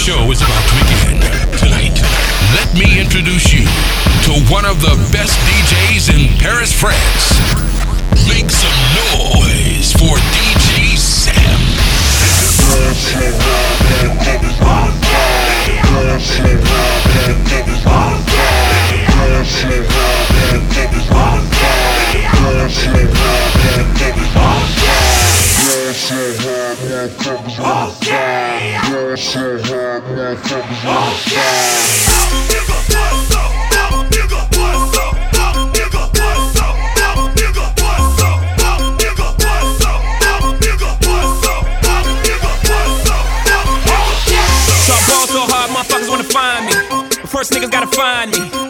show is about to begin. Tonight, let me introduce you to one of the best DJs in Paris, France. Make some noise for DJ Sam. Hard, motherfuckers wanna find me. First niggas gotta find me.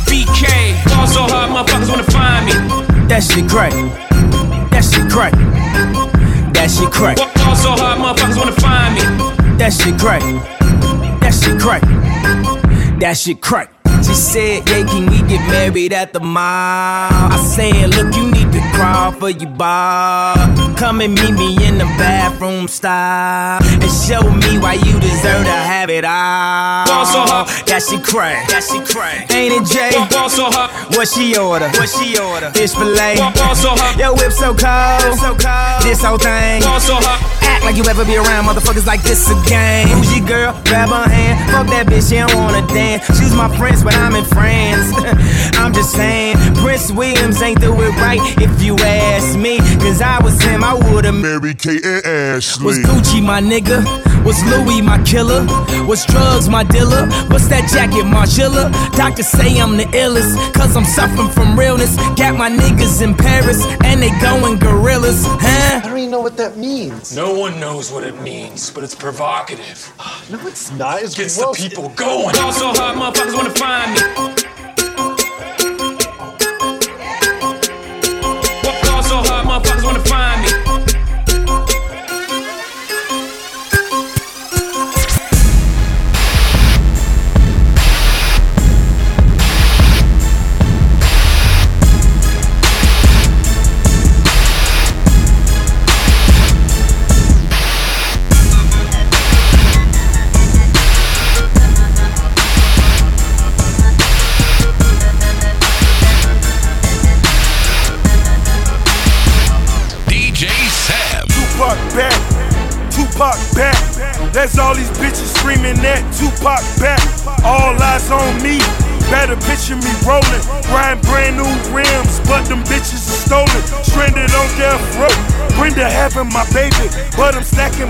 BK. So hard, motherfuckers wanna find me. That shit crack. That shit crack. That shit crack. Ball so hard, motherfuckers wanna find me. That shit crack. That shit crack. That shit crack. She said, yeah, can we get married at the mall? I said, look, you need to crawl for your bar. Come and meet me in the bathroom style. And show me why you deserve to have it all. Ball so hot, That shit crack. That shit crack. Ain't it, Jay? Ball so hot, What she order? What she order? Fish fillet. ball so hot, Yo, whip so cold. so cold. This whole thing. ball so hot. Act like you ever be around motherfuckers like this again. Who's your girl? Grab her hand. Fuck that bitch, she don't wanna dance. She's my friends, but I'm in France. I'm just saying, Prince Williams ain't do it right if you ask me. Cause I was him, I would've Mary Kate and Ashley. was Gucci my nigga? Was Louis my killer? Was drugs my dealer? What's that jacket, Margiela? Doctors say I'm the illest, cause I'm suffering from realness. Got my niggas in Paris, and they going gorillas, huh? I don't even know what that means. No one knows what it means, but it's provocative. No, it's not. It's Gets the gross. people going. Ball so hard, motherfuckers wanna find me.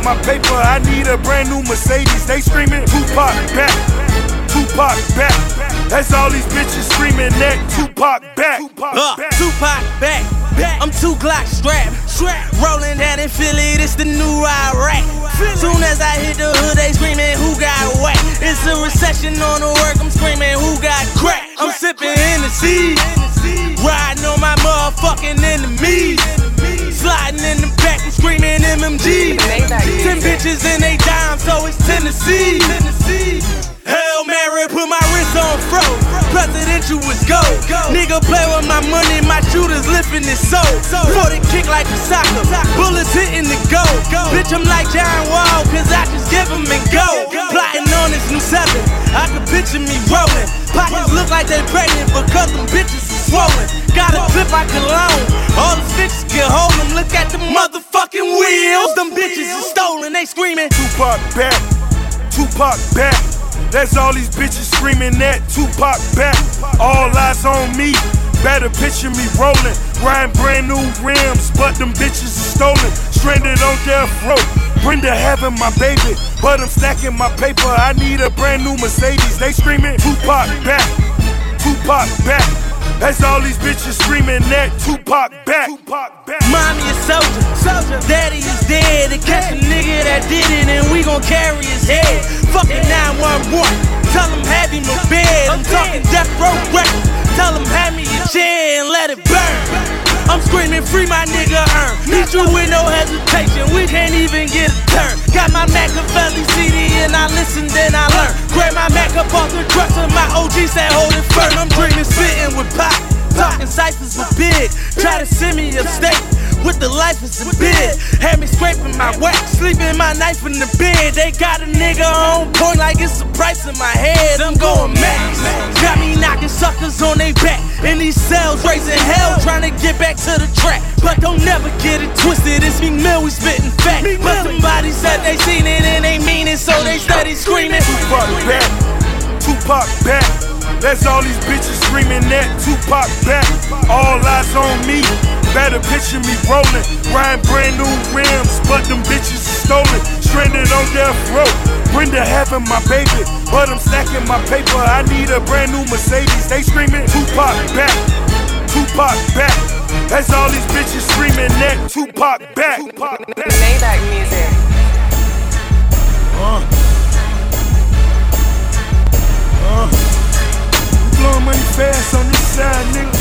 My paper. Soul. For the kick like a soccer, bullets hitting the goal. Bitch, I'm like John Wall, cause I just give him and go. Plotting on this new seven, I can picture me rolling. Pockets look like they pregnant because them bitches are swollen. Got a clip I can loan, all the fixes can hold them. Look at the motherfucking wheels, them bitches are stolen. They screaming. Tupac back, Tupac back. That's all these bitches screaming that Tupac back. All eyes on me. Better picture me rolling, riding brand new rims, but them bitches are stolen. Stranded on death row, Brenda having my baby, but I'm stacking my paper. I need a brand new Mercedes. They screaming Tupac back, Tupac back. That's all these bitches screaming that Tupac back. Tupac back. Mommy is soldier, soldier. Daddy is dead. They catch a nigga that did it, and we gon' carry his head. Fucking 911. Tell him have him in bed. I'm talking death row records. Tell him have me a chair and let it burn. I'm screaming free my nigga earn. Need you with no hesitation. We can't even get a turn. Got my Machiavelli CD and I listen, then I learn. Grab my Mac up off the dresser. My OG said hold it firm. I'm dreaming sitting with pop. Talking ciphers with big. Try to send me upstate with the life is a bed. Had me scraping my wax, sleeping my knife in the bed. They got a nigga on point like it's a price in my head. I'm going max. Got me knocking suckers on their back. In these cells, raising hell, trying to get back to the track. But don't never get it twisted. It's me mill, we spitting fat. But somebody said they seen it and they mean it, so they steady screaming. Tupac back, Tupac back. That's all these bitches screaming that Tupac back. All eyes on me. Better picture me rolling. Riding brand new rims, but them bitches are stolen. Stranded on death row. Brenda having my baby, but I'm stacking my paper. I need a brand new Mercedes. They screaming Tupac back, Tupac back. That's all these bitches screaming that Tupac back. Tupac back. Maybach music. Uh. Uh. We blowing money fast on this side, nigga.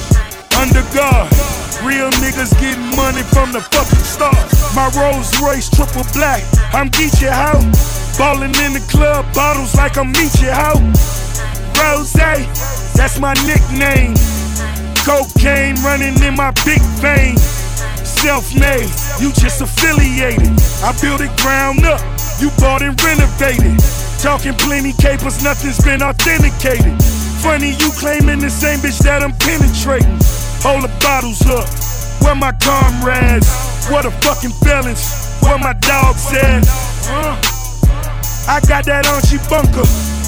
Under God. Real niggas getting money from the fucking start. My Rolls Royce triple black. I'm Geechee how? Ballin' in the club, bottles like I'm Meechee how? Rose, that's my nickname. Cocaine running in my big vein. Self-made, you just affiliated. I built it ground up, you bought and renovated. Talking plenty capers, nothing's been authenticated. Funny you claiming the same bitch that I'm penetrating. Hold the bottles up, where my comrades? What a fucking felons, where my dogs at? Uh, I got that on bunker.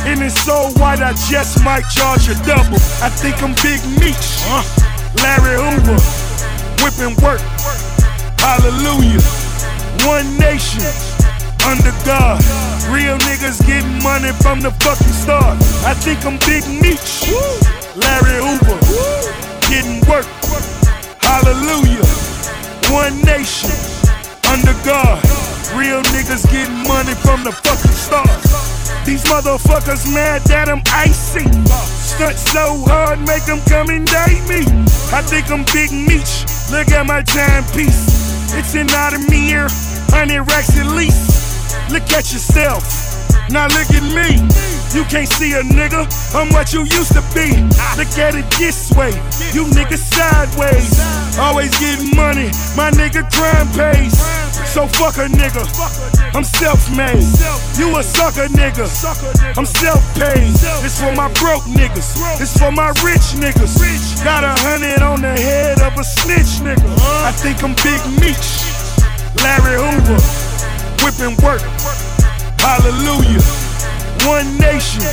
And it's so white, I just might charge a double. I think I'm Big Meech. Uh, Larry Hoover. Whipping work. Hallelujah. One nation. Under God. Real niggas getting money from the fucking start. I think I'm Big Meech. Larry Hoover. Getting work. Hallelujah. One nation. Under God. Real niggas getting money from the fucking stars. These motherfuckers mad that I'm icy. Stunt so hard, make them come and date me. I think I'm Big Meech. Look at my timepiece. It's an Audemars, 100 racks at least. Look at yourself. Now look at me. You can't see a nigga. I'm what you used to be. Look at it this way. You niggas sideways. Always getting money. My nigga crime pays. So fuck a nigga. I'm self-made. You a sucker nigga. I'm self-paid. This for my broke niggas. This for my rich niggas. Got a hundred on the head of a snitch nigga. I think I'm Big Meech. Larry Hoover. Whipping work. Hallelujah. One nation.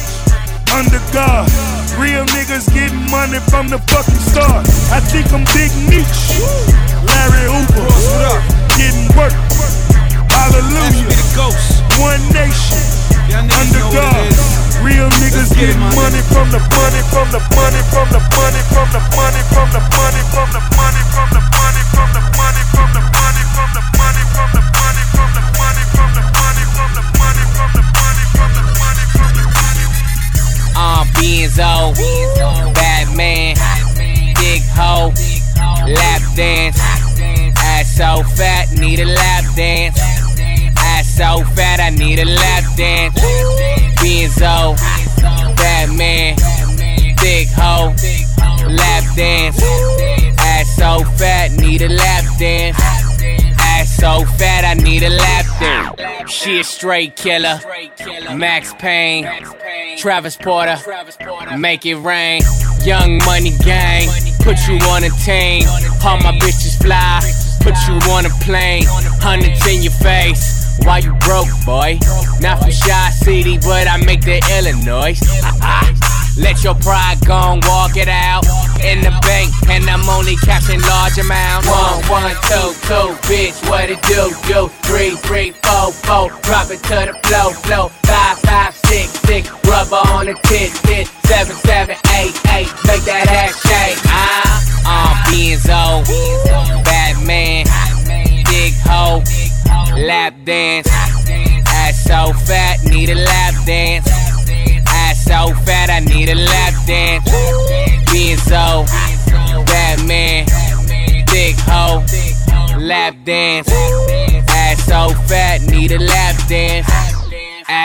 Under God. Real niggas getting money from the fucking start. I think I'm Big Meech. Larry Hoover. Getting work. Hallelujah. One nation. Under God. Real niggas getting money from the money, from the money, from the money, from the money, from the money, from the money, from the money, Dance. Ass so fat, need a lap dance. Ass so fat, I need a lap dance. Benzo, Batman, Big Ho, Lap Dance. Ass so fat, need a lap dance. Ass so fat, I need a lap dance. She a straight killer. Max Payne, Travis Porter, make it rain. Young money gang, put you on a team. All my bitches fly, put you on a plane. Hundreds in your face. Why you broke, boy? Not from Chi City, but I make the Illinois. Let your pride go and walk it out in the bank, and I'm only cashing large amounts. One, one, two, two, bitch, what it do, do? Three, three, four, four, drop it to the flow, flow. Five, five, six, six, rubber on the tit, tit. Seven, seven, eight, eight, make that ass shake. Ah, uh, Benzo, Batman, big hoe, lap dance. Ass so fat, need a lap dance. Ass so fat, I need a lap dance. Benzo, Batman, big hoe, lap dance. Ass so fat, need a lap dance.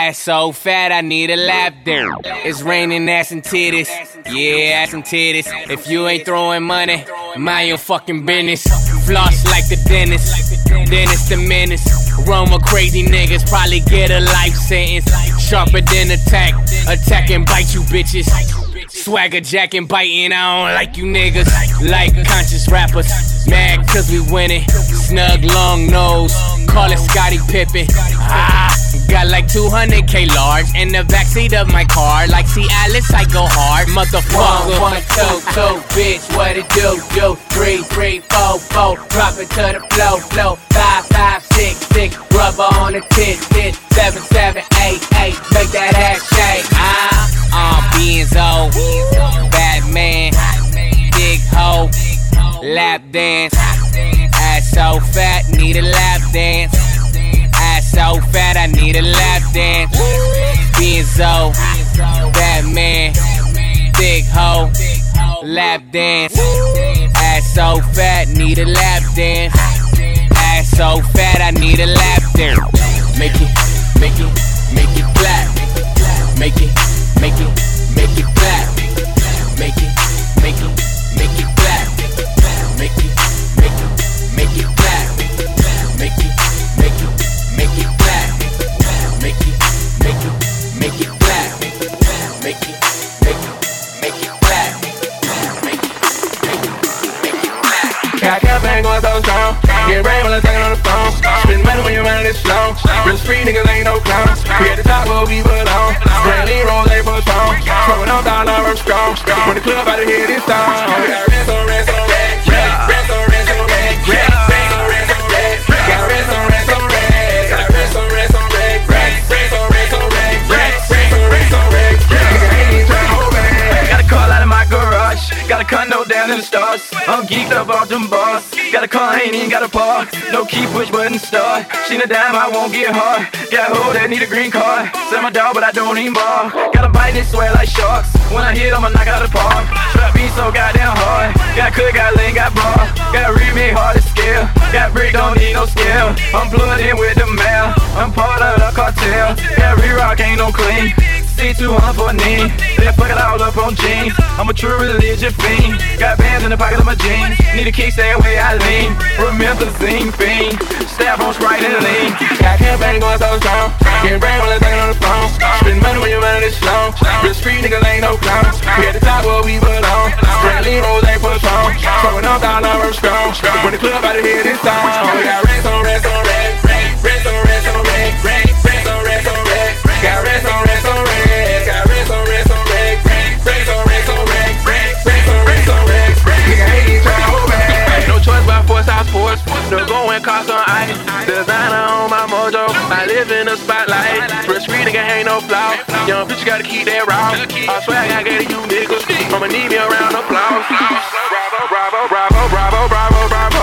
Ass so fat, I need a lap dance. It's raining ass and titties. Yeah, ass and titties. If you ain't throwing money, mind your fucking business. Floss like the dentist. Dennis the menace. With crazy niggas, probably get a life sentence. Sharper than attack. Attack and bite you bitches. Swagger jacking, biting, I don't like you niggas. Like conscious rappers, mad cause we winning. Snug long nose, call it Scottie Pippen. Ah, got like 200k large in the backseat of my car. Like see Alice, I go hard, motherfucker. One, one, two, two, bitch, what it do, do? Three, three, four, four, drop it to the flow, flow. Five, five, six, six, rubber on the tit, tit. Seven, seven, eight, eight, make that ass shake. Ah, uh, Benzo, Batman, big hoe, lap dance. Ass so fat, need a lap dance. Ass so fat, I need a lap dance. Benzo, Batman, big hoe, lap dance. Ass so fat, need a lap dance. Ass so fat, I need a lap dance. Make it, make it, make it flat. Make it, make it, make it clap. Make it, make it, make it club, I done hit it time. I'm geeked up off them bars. Got a car, ain't even got a park. No key, push button start. She a dime, I won't get hard. Got hoe that need a green card. Sell my dog, but I don't even bar. Got a bite that swear like sharks. When I hit, I'ma knock out the park. Trap beat so goddamn hard. Got cook, got lean, got bar. Got remake hard to scale. Got brick, don't need no scale. I'm plugged in with the mail. I'm part of the cartel. Got re-rock, ain't no clean. C200 for a knee. Then fuck it all up on jeans. I'm a true religion fiend. Got bands in the pocket of my jeans. Need a kick, stay away, I lean. Remember the zing fiend. Staff on Sprite and lean. Got campaign going so strong. Getting brain when I'm talking on the phone. Spend money when you're running this slow. Real street niggas ain't no clowns. We at the top where we belong. Brandy rolls ain't for strong. Throwing up dollar I'm strong. When the club out of here this time. On mojo. I live in the spotlight. Real street nigga ain't no flaw. Young bitch gotta keep that raw. I swear I gotta get you niggas. I'ma need me around applause. Bravo, bravo, bravo, bravo, bravo, bravo.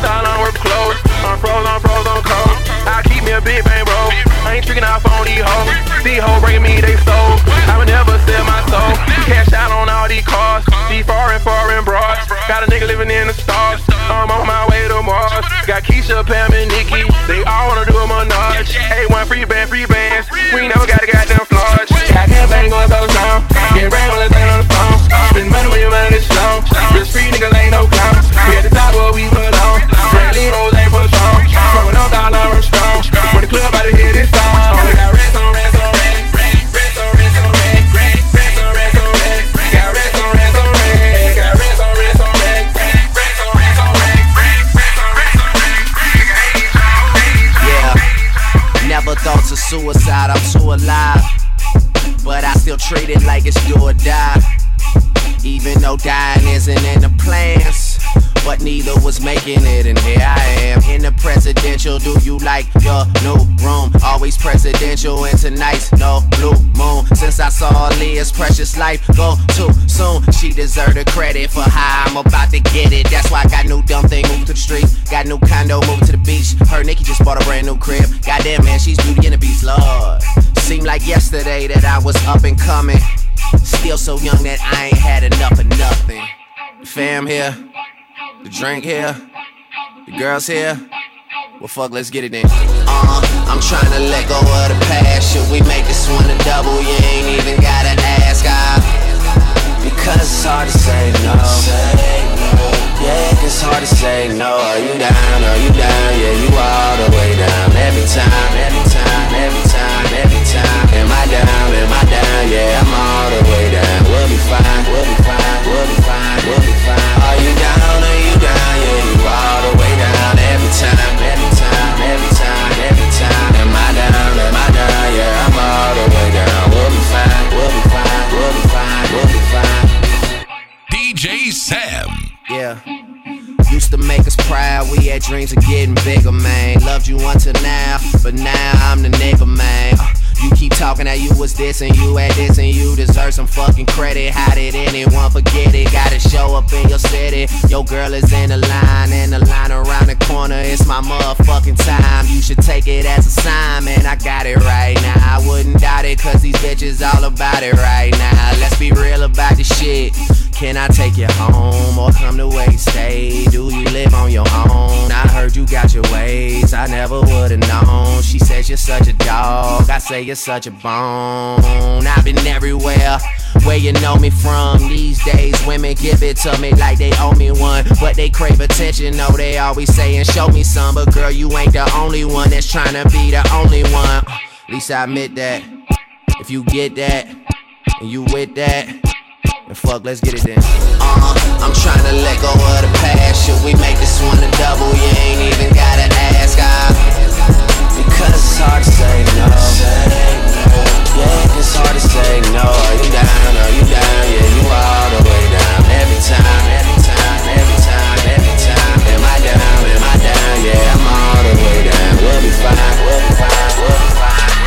That all on work clothes. I'm froze, I'm froze, I'm cold. I keep me a big bang bro. I ain't tricking off on these hoes. These hoes breaking me, they soul. I would never sell my soul. Cash out on all these cars. These foreign, foreign broads. Got a nigga living in the stars. I'm on my way to Mars. Got Keisha, Pam, and Nikki. They all wanna Hey, one free band, free bands. We never got a goddamn flaws. Goddamn bang on those suicide, I'm too alive. But I still treat it like it's do or die. Even though dying isn't in the plans. But neither was making it, and here I am in the presidential. Do you like your new room? Always presidential, and tonight's no blue moon. Since I saw Aaliyah's precious life go too soon, she deserved the credit for how I'm about to get it. That's why I got new dumb thing, moved to the street. Got new condo, moved to the beach. Her Nikki just bought a brand new crib. Goddamn, man, she's beauty and the beast, Lord. Seemed like yesterday that I was up and coming. Still so young that I ain't had enough of nothing. Fam here, the drink here, the girls here. Well, fuck, let's get it then. Uh, I'm trying to let go of the past. Should we make this one a double? You ain't even gotta ask. I, because it's hard to say no. Yeah, it's hard to say no. Are you down? Are you down? Yeah, you all the way down. Every time, every time, every time, every time. Am I down? Am I down? Yeah, I'm all the way down. We'll be fine. We'll be fine. We'll be fine. We'll be fine. Are you down? Used to make us proud, we had dreams of getting bigger, man. Loved you until now, but now I'm the nigga, man. Uh, you keep talking that you was this and you had this and you deserve some fucking credit. How did anyone forget it? Gotta show up in your city. Your girl is in the line and the line around the corner. It's my motherfucking time. You should take it as a sign, man. I got it right now. I wouldn't doubt it, cause these bitches all about it right now. Let's be real about this shit. Can I take you home or come to wait stay? Do you live on your own? I heard you got your ways, I never would've known. She says you're such a dog, I say you're such a bone. I've been everywhere where you know me from. These days, women give it to me like they owe me one, but they crave attention. No, they always saying, Show me some, but girl, you ain't the only one that's trying to be the only one. At least I admit that. If you get that, and you with that. Fuck, let's get it then. Uh, I'm trying to let go of the past. Should we make this one a double? You ain't even gotta ask. I, because it's hard to say no. Yeah, it's hard to say no. Are you down? Are you down? Yeah, you all the way down. Every time, every time, every time, every time. Am I down? Am I down? Yeah, I'm all the way down. We'll be fine. We'll be fine. We'll be fine.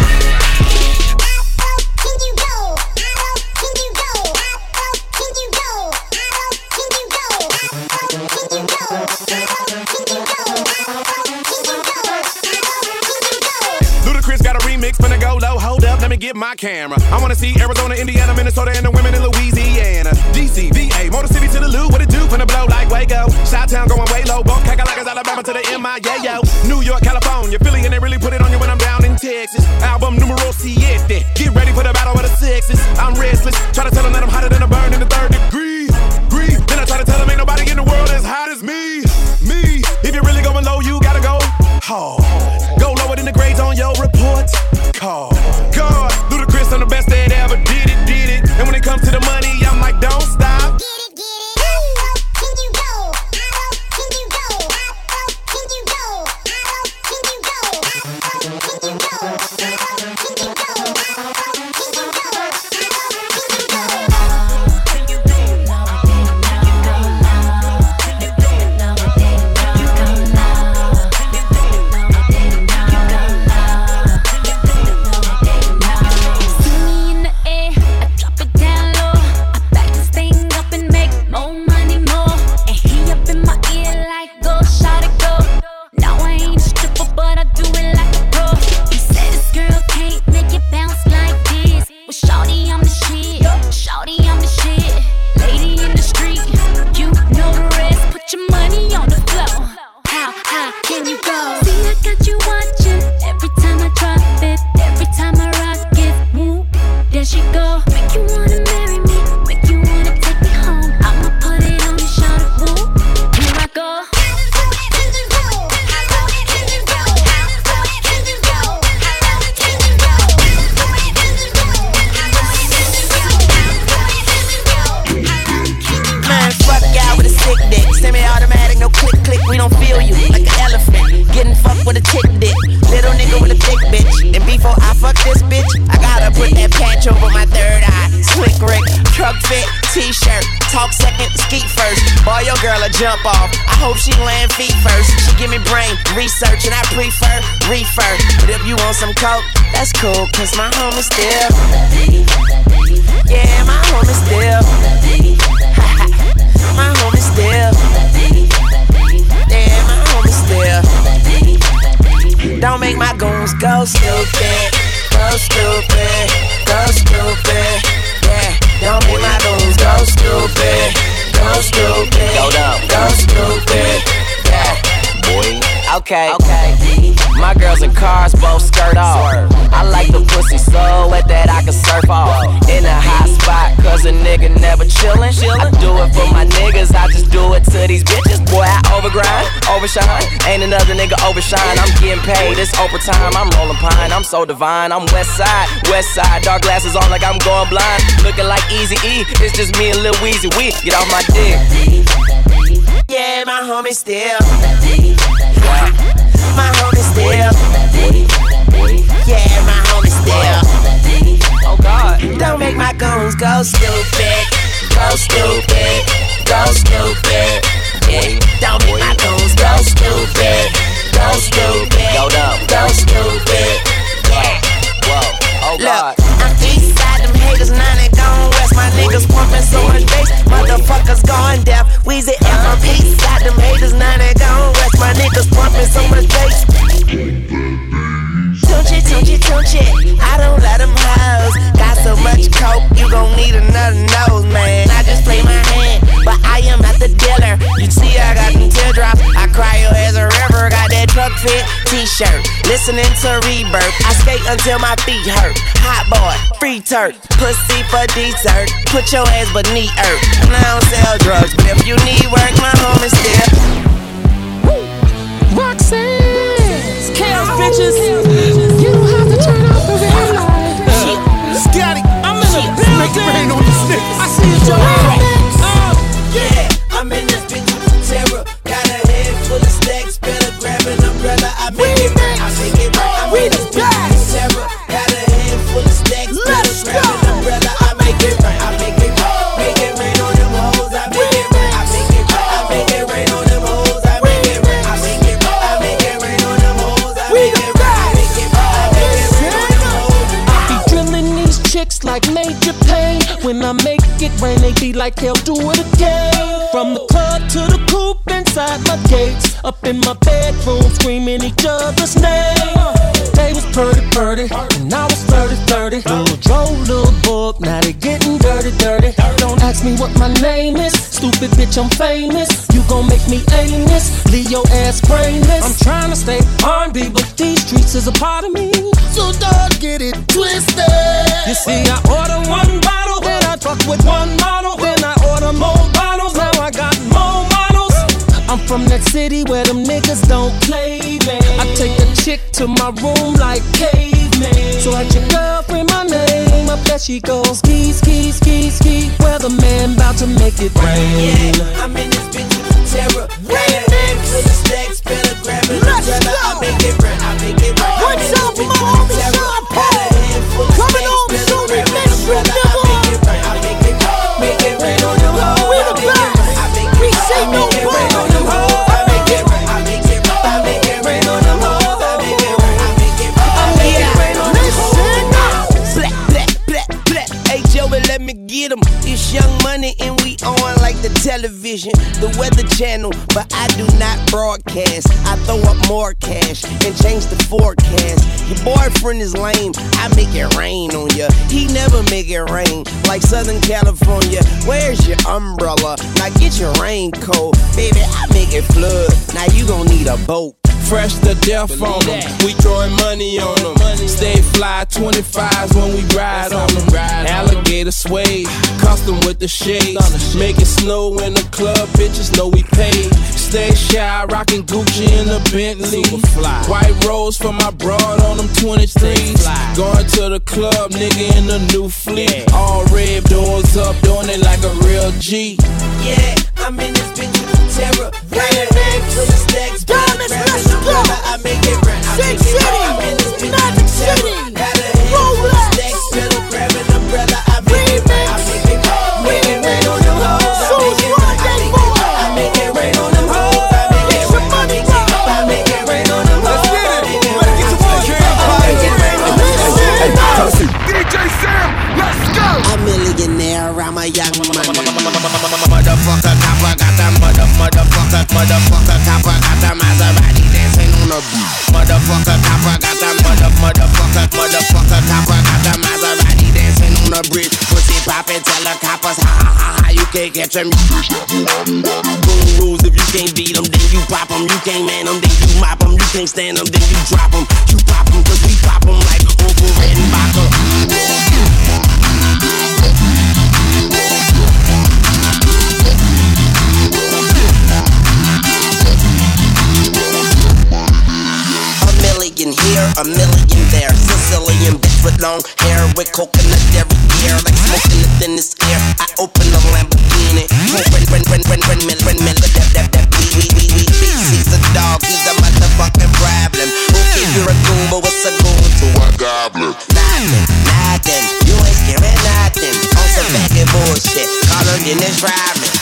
Get my camera. I wanna see Arizona, Indiana, Minnesota, and the women in Louisiana. DC, VA, Motor City to the Lou, what it do? Finna blow like Waco. Shot Town going way low, Kakalaka's Alabama to the MIA, yo. New York, California, Philly, and they really put it on you when I'm down in Texas. Album numero siete. Get ready for the battle of the sexes. I'm restless, try to tell them that I'm hotter jump off. I hope she land feet first. She give me brain research and I prefer refer. But if you want some coke, that's cool, cause my home is still. Yeah, my home is still. my home is still. Yeah, my home is still. Don't make my goons go stupid. Go stupid. Go stupid. Yeah. Don't make my goons go stupid. Go stupid. Go dumb. Go stupid. Yeah. Boy. Okay. Okay. My girls in cars both skirt off. I like the pussy so wet that I can surf off. In a hot spot, cause a nigga never chillin'. I do it for my niggas, I just do it to these bitches. Boy, I overgrind, overshine. Ain't another nigga overshine. I'm getting paid, it's overtime. I'm rolling pine, I'm so divine. I'm west side, west side. Dark glasses on like I'm going blind. Looking like Eazy E, it's just me and Lil Weezy. We get off my dick. Yeah, my homie still. My homie still. Yeah, my homie still. Oh God. Don't make my goons go stupid. Go stupid. Go stupid. Listening to rebirth. I skate until my feet hurt. Hot boy, free Turk. Pussy for dessert. Put your ass beneath earth. And I don't sell drugs, but if you need work, my home is still. Roxanne. Chaos bitches. You don't have to turn off the red light. Scotty, I'm in the building. Make it rain on the sticks. I see you, Joe. Oh, yeah, I'm in this bitch with terror. Got a head full of stacks, better grab an umbrella. I make it right. I'm in this bitch with terror. Got a head full of stacks, better grab an umbrella. I make it right, I make it right. Make it rain on them hoes, I make it right. I make it right, I make it rain on them hoes. I make it right, I make it right. I make it rain on them hoes. I make it right, I make it right. I make it rain on them hoes. I be drilling these chicks like major pain. When I make it rain, they be like, hell, do it again. From the club to the coop inside my gates. Up in my bedroom, screaming each other's name. They was purdy purdy, and I was flirty flirty. Little Joe, little book, now they getting dirty dirty. Don't ask me what my name is, stupid bitch, I'm famous. You gon' make me aimless, leave your ass brainless. I'm trying to stay R&B, but these streets is a part of me. So don't get it twisted. You see, I order one bottle, then I fuck with one model, then I order more from that city where them niggas don't play, man. I take a chick to my room like caveman. So at your girlfriend my name, up there she goes. Ski, ski, ski, ski. Well, the man about to make it rain. Yeah, I'm in this bitch with terror. A head full of stacks, better grab an umbrella. I make it right, I make it right. What's up, my homie. Sean Got a head full of Coming better soon, grab Young Money and we on like the television, the weather channel. But I do not broadcast. I throw up more cash and change the forecast. Your boyfriend is lame. I make it rain on ya. He never make it rain like Southern California. Where's your umbrella? Now get your raincoat, baby. I make it flood. Now you gon' need a boat. Fresh to death on them. We throwing money on them. Stay fly 25s when we ride on them. Alligator suede, custom with the shades. Make it snow in the club, bitches know we paid. Stay shy, rocking Gucci in the Bentley. White rose for my broad on them 23s. Going to the club, nigga in the new fleet. All red doors up, doing it like a real G. Yeah, I'm in this bitch with terror. Got a head make it. I make it. I'm Got a. I make it. I make it. Make it rain on the hoes. I make it. I make it. I make it rain on. I make it. I make it. I make it rain on it. It. It. I'm. Motherfucker, motherfucker, motherfucker, copper. On a bridge. Pussy poppin', tell the coppers ha ha ha ha you can't catch them. Boom rules if you can't beat them, then you pop them. You can't man them, then you mop them. You can't stand them, then you drop them. You pop them, cause we pop them like over and vodka. A million here, a million Brazilian bitch with long hair with coconut every year, like smoking the thinnest air. I open the Lamborghini, open, run, run, run, run, run, run, run, that, that, that, we, we, we, we, we. He's a dog, he's a motherfucking problem. Okay, you're a goomba, what's a goon to a goblin? Nothing, nothing, you ain't scaring nothing. On some faggot bullshit, call him in his driving.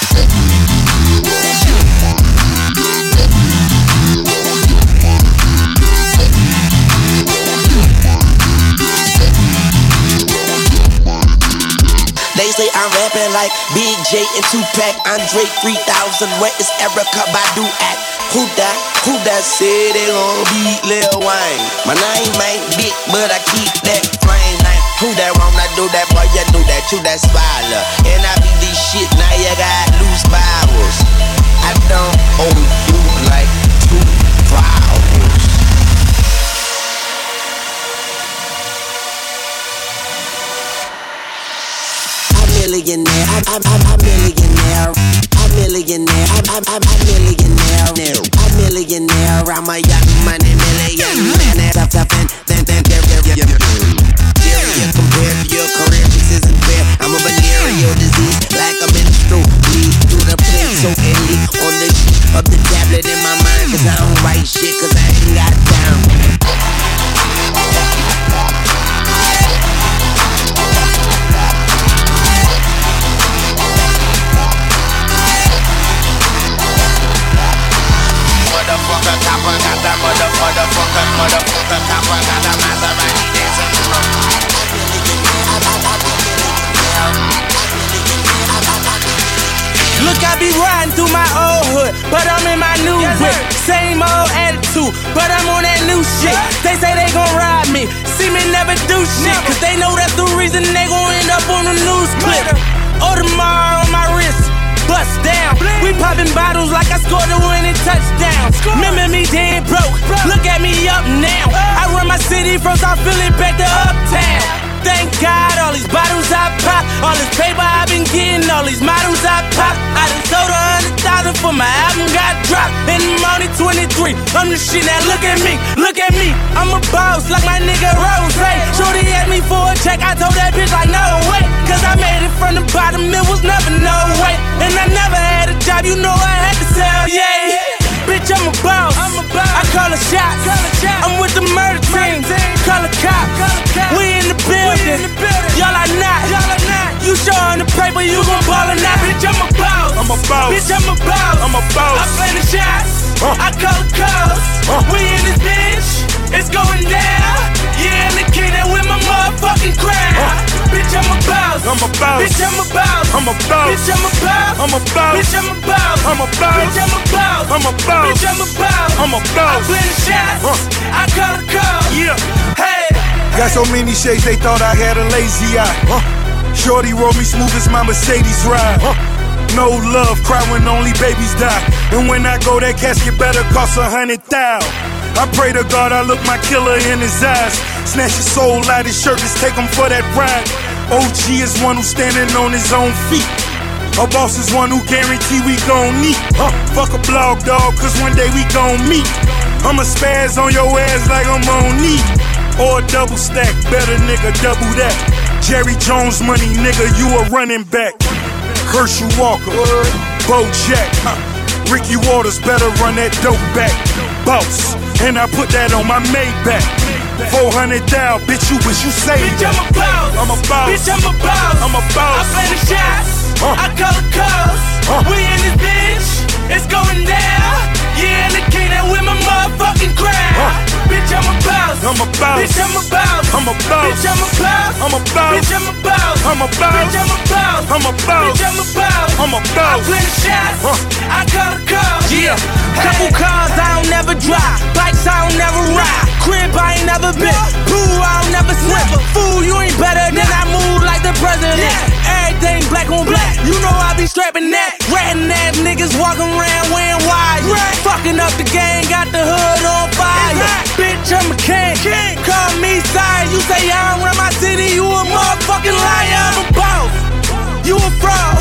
Like Big J and Tupac, Andre 3000. Where is Erykah Badu at? Who that? Who that said they gon' beat Lil Wayne? My name ain't big, but I keep that flame name. Who that wanna do that? Boy, you do that, you that spoiler. And I be this shit, now you got loose powers. I don't owe you millionaire. I'm I'm I'm I'm a millionaire. I'm a millionaire. I'm I'm I'm millionaire. I'm millionaire. I'm a young money millionaire. Tough tough and then then then then then then compared to your career, this isn't fair. I'm a venereal disease, like a menstrual bleed through the plate so early on the of the tablet in my mind. Cause I don't write shit, cause I ain't got time. Hood, but I'm in my new whip. Same old attitude, but I'm on that new shit. They say they gon' ride me, see me never do shit. Cause they know that's the reason they gon' end up on the news clip. Oh, Audemars on my wrist, bust down. We popping bottles like I scored a winning touchdown. Remember me dead broke, look at me up now. I run my city from South Philly back to uptown. Thank God, all these bottles I pop, all this paper I've been getting, all these models I pop. I done sold a hundred thousand for my album got dropped. And I'm only 23, I'm the shit now. Look at me, look at me, I'm a boss like my nigga Rose. Shorty asked me for a check, I told that bitch like no way, cause I made it from the bottom, it was never no way. And I never had a job, you know I had to sell, yeah. Bitch, I'm a boss. I'm a boss. I call a shot. I'm with the murder team. Call a cop. We in the building. Y'all are not. You showing the paper, you gon' ball or not. Bitch, I'm a boss. I'm a boss. Bitch, I'm a boss. I'm a boss. I play the shots. I call the calls. We in this bitch. It's going down. Yeah, in the kingdom with my motherfucking crowd. Bitch, I'm a boss. I'm a boss. Bitch, I'm a boss. I'm a boss. Bitch, I'm a boss. I'm a boss. Bitch, I'm a boss. I'm a boss. Bitch, I'm a boss. I'm a boss. Bitch, I'm a boss. I'm a boss. I play the shots. I call the calls. Yeah. Hey. Got so many shades, they thought I had a lazy eye. Huh? Shorty roll me smooth as my Mercedes ride. Huh? No love, cry when only babies die. And when I go, that casket better cost a hundred thousand. I pray to God I look my killer in his eyes. Snatch his soul out his shirt, just take him for that ride. OG is one who's standing on his own feet. A boss is one who guarantee we gon' meet. Huh? Fuck a blog dog, cause one day we gon' meet. I'ma spaz on your ass like I'm on knee. Or double stack, better nigga, double that. Jerry Jones money, nigga, you a running back. Herschel Walker, Bo Jack, huh? Ricky Watters better run that dope back. Boss, and I put that on my Maybach. 400 down, bitch, you wish you saved Bitch, I'm a boss. I'm a boss. Bitch, I'm a boss. I'm a boss. I play the shots. Huh. I call the calls. Huh. We in this bitch. It's going down. Yeah, in the kingdom with my motherfucking crowd. Huh. Bitch, I'm a boss. I'm a boss. Bitch, I'm a boss. I'm a boss. Bitch, I'm a boss. I'm a boss. Bitch, I'm a boss. I'm a boss. Bitch, I'm a boss. I'm a boss. I'm a boss. I play the shots. I call the calls. Yeah. Couple cars I don't never drive. Bikes I don't never ride. Crib I ain't never been. Pool I don't never swim. Fool, you ain't better than I move like the president. Everything black on black. You know I be strapping that. Ratting ass niggas walking around wearing wires. Say I don't run my city, you a motherfucking liar. I'm a boss. You a fraud.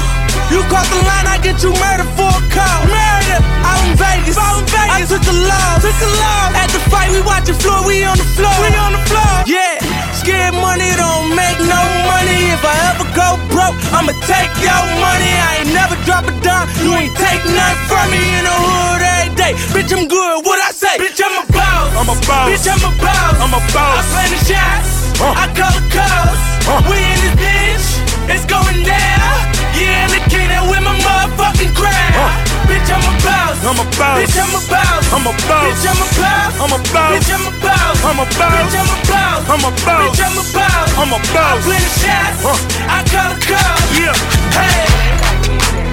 You cross the line, I get you murdered for a call. Murder. Out in Vegas. Out in Vegas. I took the law. Took the law. At the fight, we watching floor. We on the floor. We on the floor. Yeah. Scared money don't make no money. If I ever go broke, I'ma take your money. I ain't never drop a dime. You ain't take nothing from me in the hood every day. Bitch, I'm good. What I say? Bitch, I'm a boss. I'm a boss. Bitch, I'm a boss. I'm a boss. I play the shots. Uh. I call the calls. Uh. We in this bitch. It's going down. Yeah, in the kingdom with my motherfucking crowd. Uh. Bitch, I'm a boss. I'm a boss. Bitch, I'm a boss. I'm a boss. Bitch, I'm a boss. I'm a boss. Bitch, I'm a boss. I'm a boss. Bitch, I'm a boss. I'm a boss. Bitch, I'm a boss. I'm a I boss. play the shots. Uh. I call the calls. Yeah. Hey.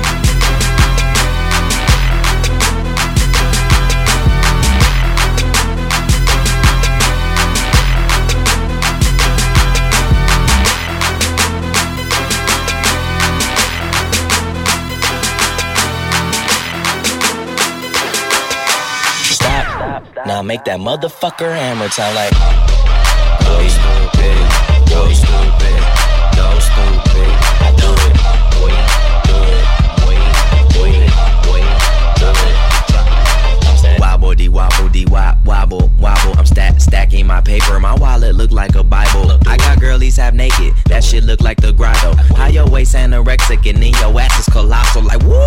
Now make that motherfucker hammer sound like. Go stupid, go stupid, go stupid. I do it, boy, do it, boy, boy, boy, do it. Wobble dee wobble dee wop wobble wobble. I'm stack stacking my paper. My wallet look like a Bible. I got girlies half naked. That shit look like the grotto. How your waist anorexic and then your ass is colossal. Like whoop.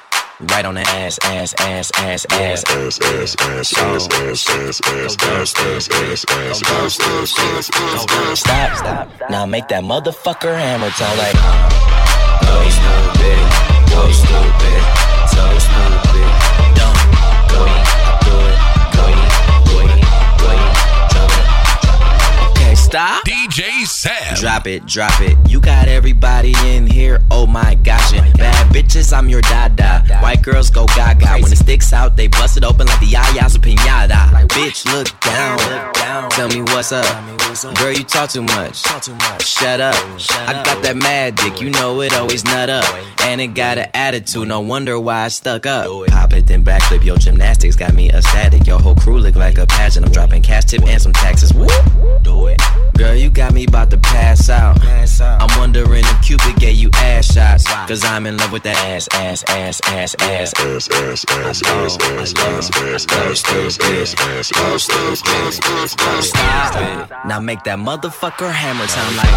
Right on the ass, ass, ass, ass, ass, ass, ass, ass, ass, ass, ass, ass, ass, ass, ass, ass, ass, ass. Stop, stop. Now make that motherfucker hammer sound like. Go stupid, go stupid, so stupid. Dumb, go, do it, go, go, go, do it. Okay, stop. DJ Sam. Drop it, drop it. You got everybody in here. Oh my gosh. And bad bitches, I'm your dada. White girls go gaga. When it sticks out, they bust it open like the yayas of pinata. Bitch, look down. Tell me what's up. Girl, you talk too much. Shut up. I got that mad dick. You know it always nut up. And it got an attitude. No wonder why I stuck up. Pop it, then backflip. Your gymnastics got me ecstatic. Your whole crew look like a pageant. I'm dropping cash tip and some taxes. Woo. Do it. Girl, you got me about to pass out. I'm wondering if Cupid gave you ass shots. Cause I'm in love with that ass, ass, ass, ass, ass. Ass, ass, ass, ass, ass, ass, ass, ass, ass, ass, ass, ass, ass, ass, ass, Stop it. Now make that motherfucker hammer sound like.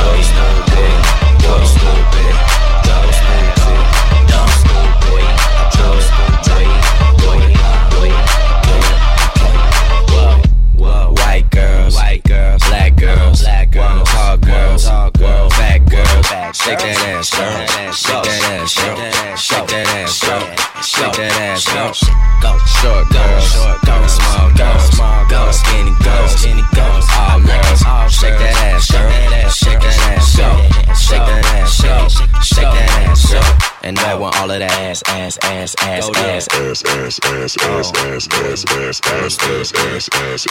Go stupid, go stupid, Shake that ass, girl. Shake that ass, girl. Shake that ass, girl. Shake that ass, girl. Go short girls, go small girls, go skinny girls, skinny girls, all girls. Shake that ass, girl. Shake that ass, girl. Shake that ass, girl. Shake that ass, girl. And I want all of that ass, ass, ass, ass, ass, ass, ass, ass, ass, ass, ass, ass, ass, ass, ass,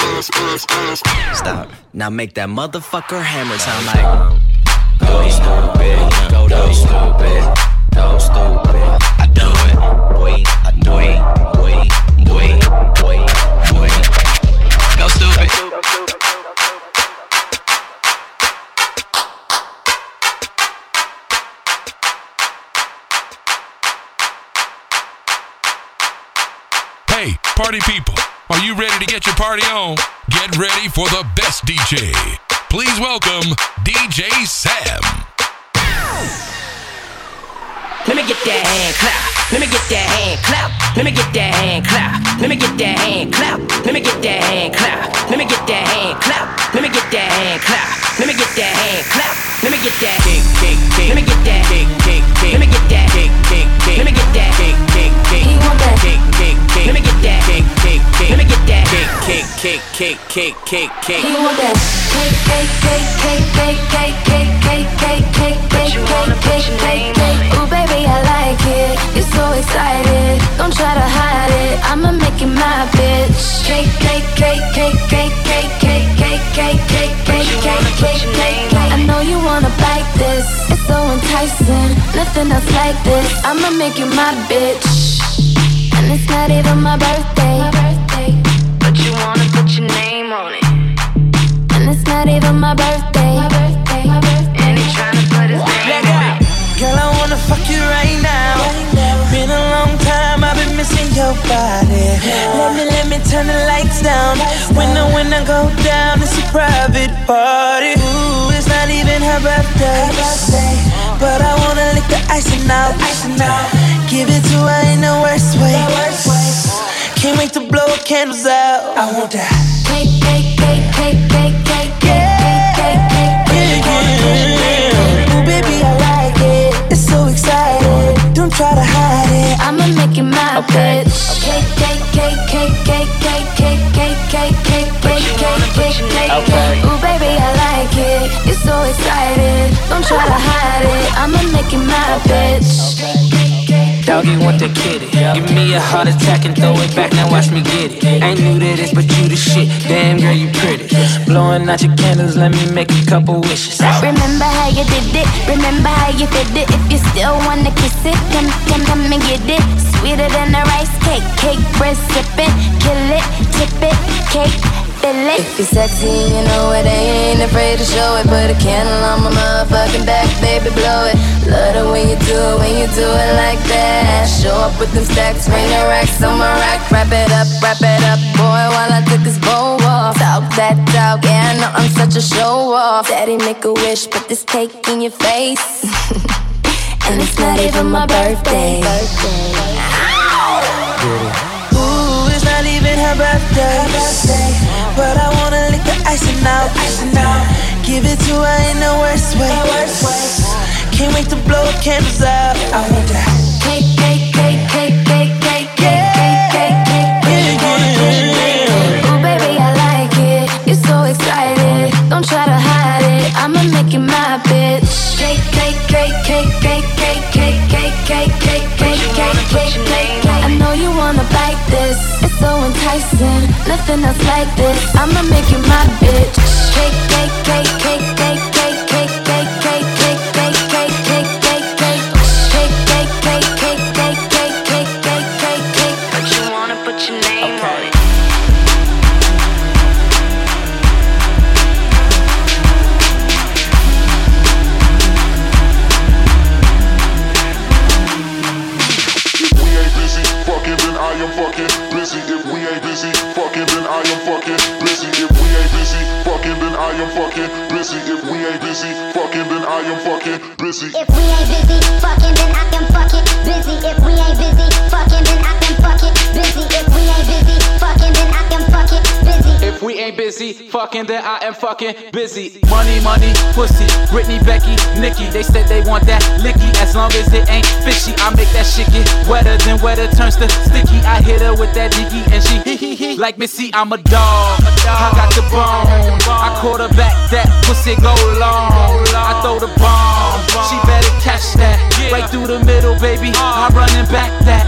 ass, ass, ass. Stop. Now make that motherfucker hammer sound like. Go stupid, go stupid, go stupid. I do it, boy, I do it, boy, boy, boy, boy. Go stupid. Hey, party people, are you ready to get your party on? Get ready for the best DJ. Please welcome DJ Sam. Let me get that hand clap. Let me get that hand clap. Let me get that hand clap. Let me get that hand clap. Let me get that hand clap. Let me get that hand clap. Let me get that hand clap. Let me get that hand clap. Let me get that kick, kick, kick, kick, kick, kick, kick, kick. He want that kick, kick, kick, kick, kick, kick, kick, kick, kick, kick, kick, kick, kick, kick, kick. Ooh, baby, I like it. You're so excited. Don't try to hide it. I'ma make you my bitch. Cake, cake, cake, cake, cake, cake, cake, cake, cake, cake, cake, cake, cake, cake. I know you wanna bite this. It's so enticing. Nothing else like this. I'ma make you my bitch. And it's not even my birthday. My birthday. Not even my birthday. My birthday. My birthday. And he's trying to put his name on. Girl, I wanna fuck you right now. Been a long time, I've been missing your body. Let me, let me turn the lights down. When I, when I go down, it's a private party. Ooh, it's not even her birthday. But I wanna lick the icing out. Give it to her in the worst way. Can't wait to blow candles out. I want that. Cake, cake, cake, cake, cake, you bitch. Cake, cake, cake, cake, cake, cake, cake, cake, cake, cake, cake, cake, cake, cake. Ooh, baby, I like it. It's so exciting. Don't try to hide it. I'ma make you my bitch. Doggy want the kitty. Give me a heart attack and throw it back, now watch me get it. Ain't new to this, but you the shit. Damn girl, you pretty. Blowing out your candles, let me make a couple wishes. Remember how you did it, remember how you did it. If you still wanna kiss it, come, come, come and get it. Sweeter than a rice cake, cake bread sipping. Kill it, tip it, cake, fill. If you're sexy, you know it, I ain't afraid to show it. Put a candle on my motherfucking back, baby, blow it. Love the way you do it, when you do it like that. Show up with them stacks, ring the racks on my rack. Wrap it up, wrap it up, boy, while I took this bow off. Talk that talk, yeah, I know I'm such a show off. Daddy, make a wish, put this cake in your face. and it's not even my birthday. Ooh, it's not even her birthday. But I wanna lick the icing out. Give it to her in the worst way. Can't wait to blow candles out. I want that. Cake, enticing. Nothing else like this. I'ma make you my bitch. Cake, cake, cake, cake, cake, fucking, then I am fucking busy. Money, money, pussy, Britney, Becky, Nikki. They said they want that licky. As long as it ain't fishy, I make that shit get wetter than wetter turns to sticky. I hit her with that diggy and she hee hee hee. Like Missy, I'm a dog. I got the bone. I quarterback that pussy go long. I throw the bomb. She better catch that. Right through the middle, baby. I'm running back that.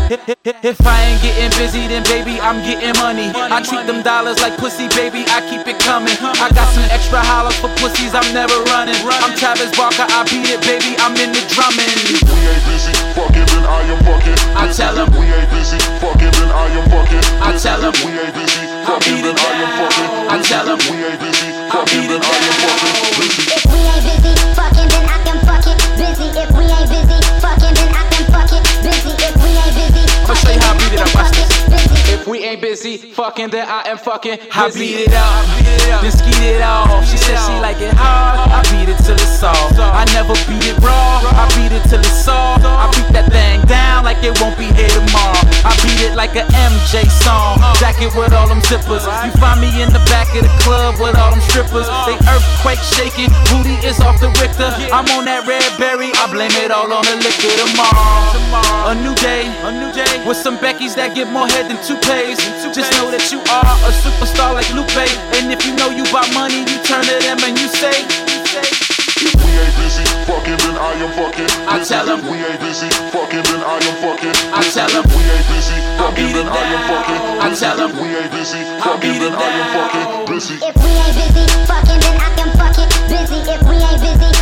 If I ain't getting busy, then baby, I'm getting money. I treat them dollars like pussy, baby. I keep it coming. I got some extra hollers for pussies. I'm never running. I'm Travis Barker. I beat it, baby. I'm in the drumming. If we ain't busy fucking, then I am fucking I busy. tell 'em. If we ain't busy fucking, then I am fucking I busy. tell 'em. If we ain't busy I'll fucking, then I am fucking down. I busy. tell 'em. If we ain't busy fucking, then I am fucking busy fucking, then I am fucking busy. I beat it up, then skeet it off. She said she like it hard, I beat it till it's soft. I never beat it raw, I beat it till it's soft. I beat that thing down like it won't be here tomorrow. I beat it like a MJ song, jacket with all them zippers. You find me in the back of the club with all them strippers. They earthquake shaking, booty is off the Richter. I'm on that red berry, I blame it all on the liquor tomorrow. A new day, a new day with some Becky's that get more head than toupees. Just know that you are a superstar like Lupe. And if you know you bought money, you turn to them and you say, If we ain't busy fucking, then I am fucking. I tell 'em. If we ain't busy fucking, then I am fucking. I tell 'em. If we ain't busy fucking, then I am fucking. down. I tell 'em. If we ain't busy fucking, then I am fucking. Busy. If we ain't busy fucking, then I am fucking busy. If we ain't busy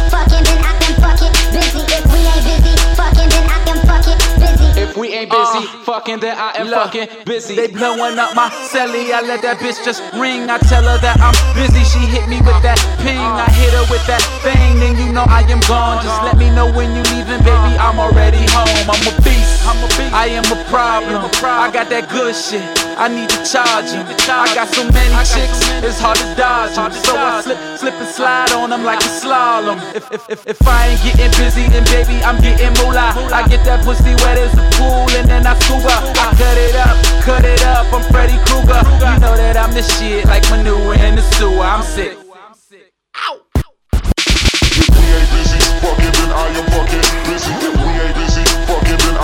If we ain't busy uh, fucking, then I am fucking busy. They blowing up my celly, I let that bitch just ring. I tell her that I'm busy, she hit me with that ping. I hit her with that thing, then you know I am gone. Just let me know when you leaving, baby. I'm already home. I'm a beast, I'm a beast. I am a problem. I got that good shit. I need to charge you. I got so many chicks, it's hard to dodge 'em. So I slip, slip and slide on them like a slalom. If, if, if, if I ain't getting busy, then baby, I'm getting moolah. I get that pussy wet as a pool and then I scuba. I cut it up, cut it up. I'm Freddy Krueger. You know that I'm the shit, like manure in the sewer. I'm sick. If we ain't busy fucking, then I am fucking busy. If we ain't busy fucking, then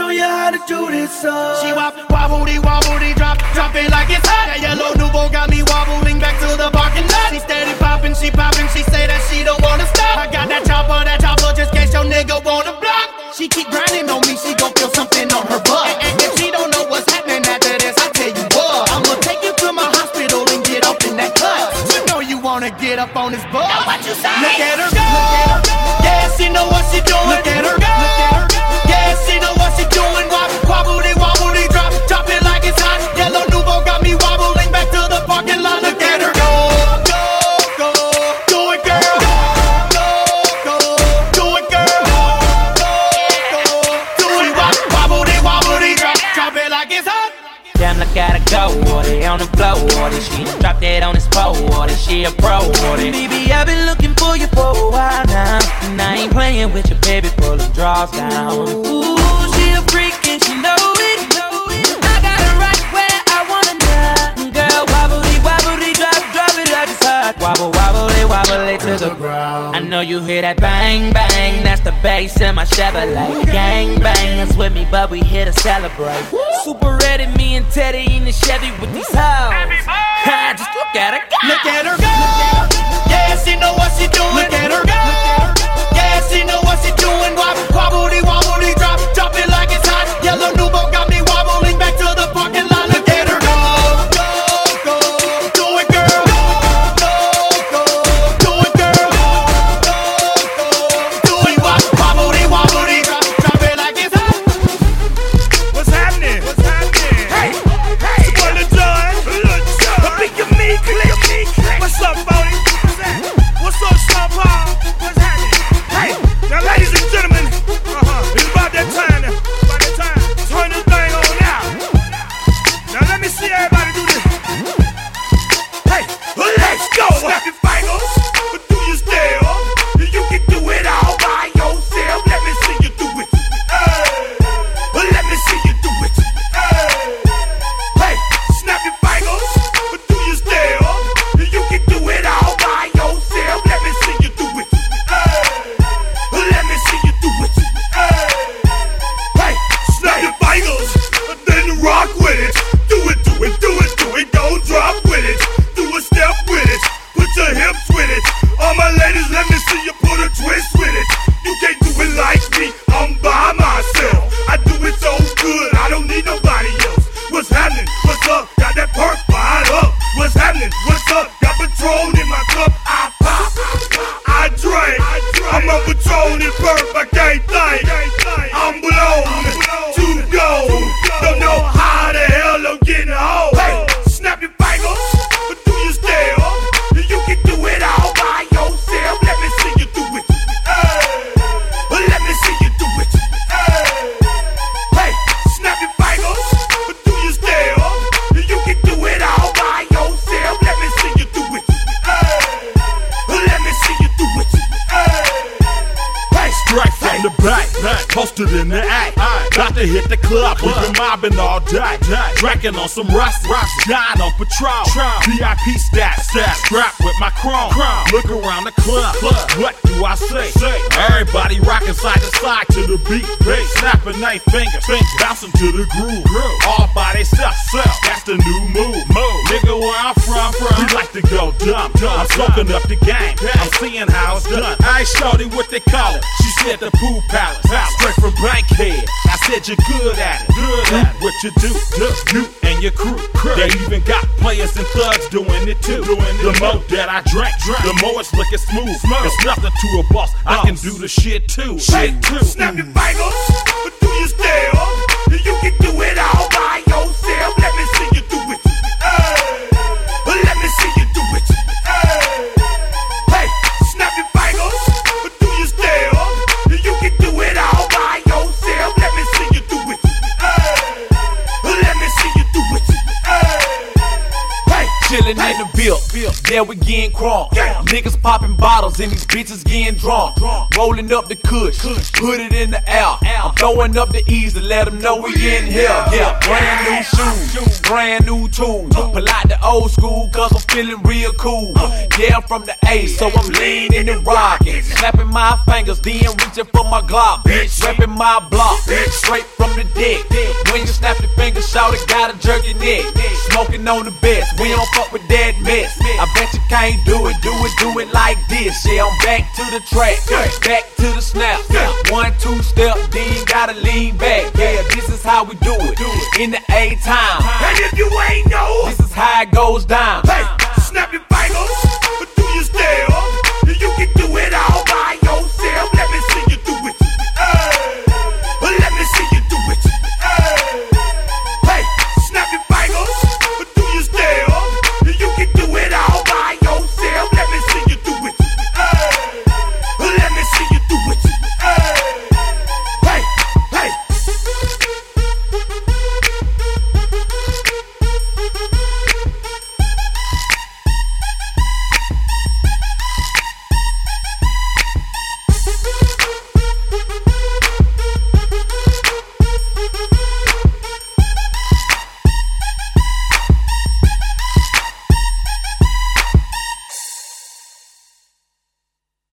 show you how to do this. Uh. She wop, wobbly, wobbly, drop, drop it like it's hot. That yellow Nuvo got me wobbling back to the parking lot. She steady popping, she popping, she say that she don't wanna stop. I got that chopper, that chopper, just case your nigga wanna block. She keep grinding on me, she gon' feel something on her butt. And, and if she don't know what's happening after this, I tell you what, I'ma take you to my hospital and get up in that cut. You know you wanna get up on this butt. Now what you say? Look at her down. Ooh, she a freak and she know it. I got her right where I wanna know. Girl, wobbly, wobbly, drop, drop it like it's hot. Wobble, wobbly, wobbly to the ground. I know you hear that bang, bang. That's the bass in my Chevrolet. Gang bang, that's with me, but we here to celebrate. Super ready, me and Teddy in the Chevy with these hoes. Just look at her, go. Look at her go. Yeah, she know what she doing. Look at her go. Some rust, rust, dying on patrol. VIP stats, stats, strapped with my chrome. Look around the club, what do I say? say. Everybody rocking side to side to the beat, snapping they fingers, bouncing to the groove. All by themselves, that's the new move. Nigga, where I'm from, we like to go dumb. I'm soaking up the game, I'm seeing how it's done. I shorty what they call it. She said the pool palace, straight from Bankhead. I said you're good at it, good at it. What you do, do, you and your crew. They even got players and thugs doing it too. The more that I drink, the more it's looking smooth. It's nothing to a boss. I can do the shit too. Shit too. Snap your fingers, but do you still? And you can do it all yeah, we getting crunk. Niggas popping bottles and these bitches getting drunk. Rolling up the kush, put it in the air. I'm throwing up the ease to let them know we in here. Yeah, brand new shoes, brand new tools. Out the old school, cause I'm feeling real cool. Yeah, I'm from the A, so I'm leaning and rocking. Snapping my fingers, then reaching for my Glock. Bitch, repping my block, bitch, straight from the dick. When you snap your fingers, shout it, gotta jerk your neck. Smoking on the best, we don't fuck with that mess. I bet you game, do it, do it, do it like this. Yeah, I'm back to the track, back to the snap. One, two step, then gotta lean back. Yeah, this is how we do it. In the A time. And if you ain't know, this is how it goes down. Hey, snap your fingers, do your step, you can do it all.